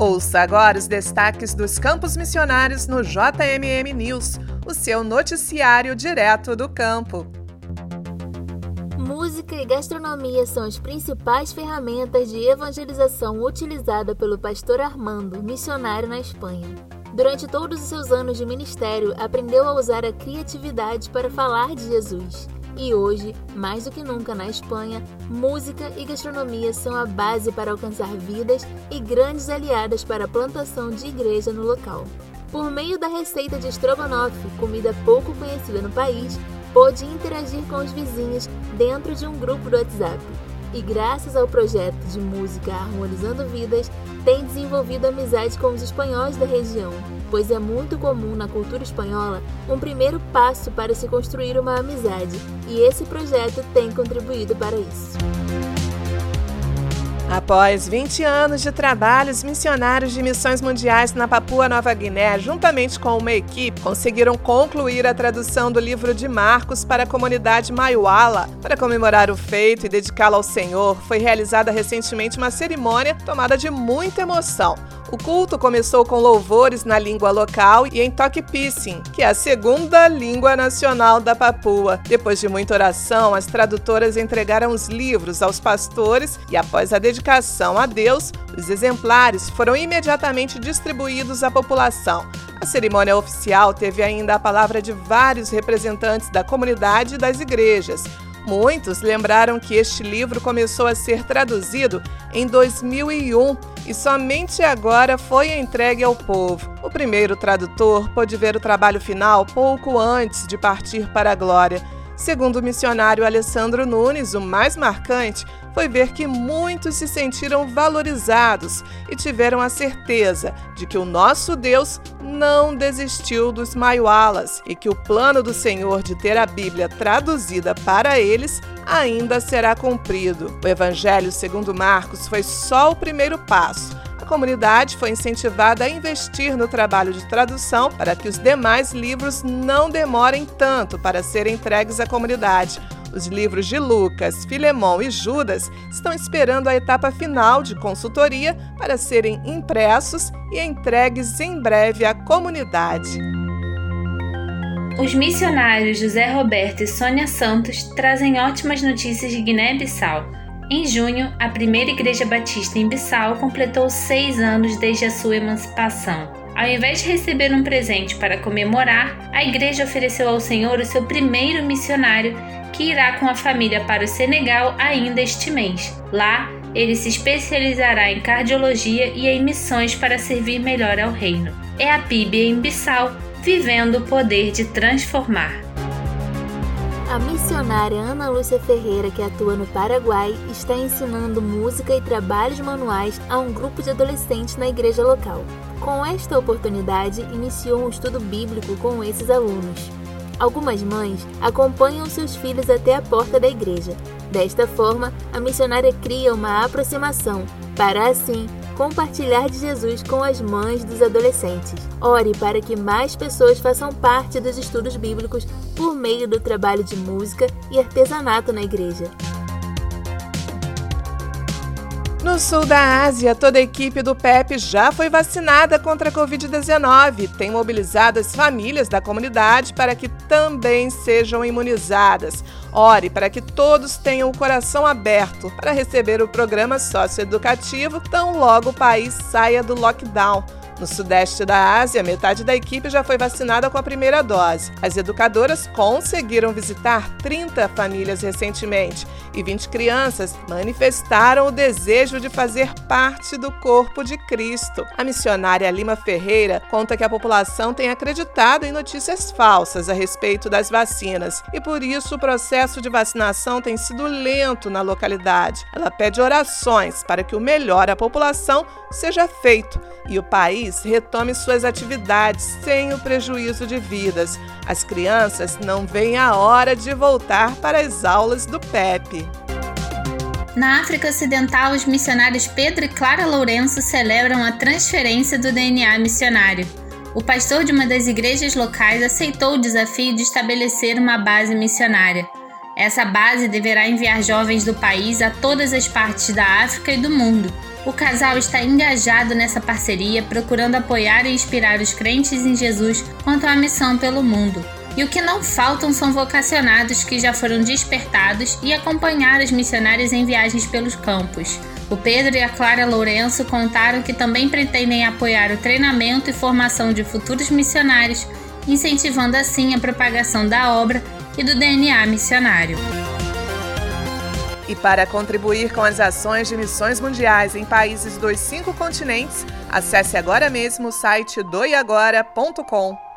Ouça agora os destaques dos campos missionários no JMM News, o seu noticiário direto do campo. Música e gastronomia são as principais ferramentas de evangelização utilizada pelo pastor Armando, missionário na Espanha. Durante todos os seus anos de ministério, aprendeu a usar a criatividade para falar de Jesus. E hoje, mais do que nunca na Espanha, música e gastronomia são a base para alcançar vidas e grandes aliadas para a plantação de igreja no local. Por meio da receita de estrogonofe, comida pouco conhecida no país, pôde interagir com os vizinhos dentro de um grupo do WhatsApp. E graças ao projeto de música Harmonizando Vidas, tem desenvolvido amizade com os espanhóis da região, pois é muito comum na cultura espanhola um primeiro passo para se construir uma amizade, e esse projeto tem contribuído para isso. Após 20 anos de trabalhos, missionários de missões mundiais na Papua Nova Guiné, juntamente com uma equipe, conseguiram concluir a tradução do livro de Marcos para a comunidade Maiwala. Para comemorar o feito e dedicá-lo ao Senhor, foi realizada recentemente uma cerimônia tomada de muita emoção. O culto começou com louvores na língua local e em Toque Pissin, que é a segunda língua nacional da Papua. Depois de muita oração, as tradutoras entregaram os livros aos pastores e, após a dedicação a Deus, os exemplares foram imediatamente distribuídos à população. A cerimônia oficial teve ainda a palavra de vários representantes da comunidade e das igrejas. Muitos lembraram que este livro começou a ser traduzido em 2001 e somente agora foi entregue ao povo. O primeiro tradutor pôde ver o trabalho final pouco antes de partir para a glória. Segundo o missionário Alessandro Nunes, o mais marcante foi ver que muitos se sentiram valorizados e tiveram a certeza de que o nosso Deus não desistiu dos Maiualas e que o plano do Senhor de ter a Bíblia traduzida para eles ainda será cumprido. O Evangelho segundo Marcos foi só o primeiro passo comunidade foi incentivada a investir no trabalho de tradução para que os demais livros não demorem tanto para serem entregues à comunidade. Os livros de Lucas, Filemão e Judas estão esperando a etapa final de consultoria para serem impressos e entregues em breve à comunidade. Os missionários José Roberto e Sônia Santos trazem ótimas notícias de Guiné-Bissau. Em junho, a primeira Igreja Batista em Bissau completou seis anos desde a sua emancipação. Ao invés de receber um presente para comemorar, a igreja ofereceu ao Senhor o seu primeiro missionário, que irá com a família para o Senegal ainda este mês. Lá, ele se especializará em cardiologia e em missões para servir melhor ao reino. É a PIB em Bissau, vivendo o poder de transformar. A missionária Ana Lúcia Ferreira, que atua no Paraguai, está ensinando música e trabalhos manuais a um grupo de adolescentes na igreja local. Com esta oportunidade, iniciou um estudo bíblico com esses alunos. Algumas mães acompanham seus filhos até a porta da igreja. Desta forma, a missionária cria uma aproximação, para assim compartilhar de Jesus com as mães dos adolescentes. Ore para que mais pessoas façam parte dos estudos bíblicos por meio do trabalho de música e artesanato na igreja. No sul da Ásia, toda a equipe do PEP já foi vacinada contra a Covid-19. Tem mobilizado as famílias da comunidade para que também sejam imunizadas. Ore para que todos tenham o coração aberto para receber o programa socioeducativo tão logo o país saia do lockdown. No sudeste da Ásia, metade da equipe já foi vacinada com a primeira dose. As educadoras conseguiram visitar 30 famílias recentemente e 20 crianças manifestaram o desejo de fazer parte do corpo de Cristo. A missionária Lima Ferreira conta que a população tem acreditado em notícias falsas a respeito das vacinas e por isso o processo de vacinação tem sido lento na localidade. Ela pede orações para que o melhor à população seja feito e o país retome suas atividades sem o prejuízo de vidas. As crianças não veem a hora de voltar para as aulas do PEP. Na África Ocidental, os missionários Pedro e Clara Lourenço celebram a transferência do DNA missionário. O pastor de uma das igrejas locais aceitou o desafio de estabelecer uma base missionária. Essa base deverá enviar jovens do país a todas as partes da África e do mundo O casal está engajado nessa parceria, procurando apoiar e inspirar os crentes em Jesus quanto à missão pelo mundo. E o que não faltam são vocacionados que já foram despertados e acompanhar os missionários em viagens pelos campos. O Pedro e a Clara Lourenço contaram que também pretendem apoiar o treinamento e formação de futuros missionários, incentivando assim a propagação da obra e do DNA missionário. E para contribuir com as ações de missões mundiais em países dos cinco continentes, acesse agora mesmo o site doiagora.com.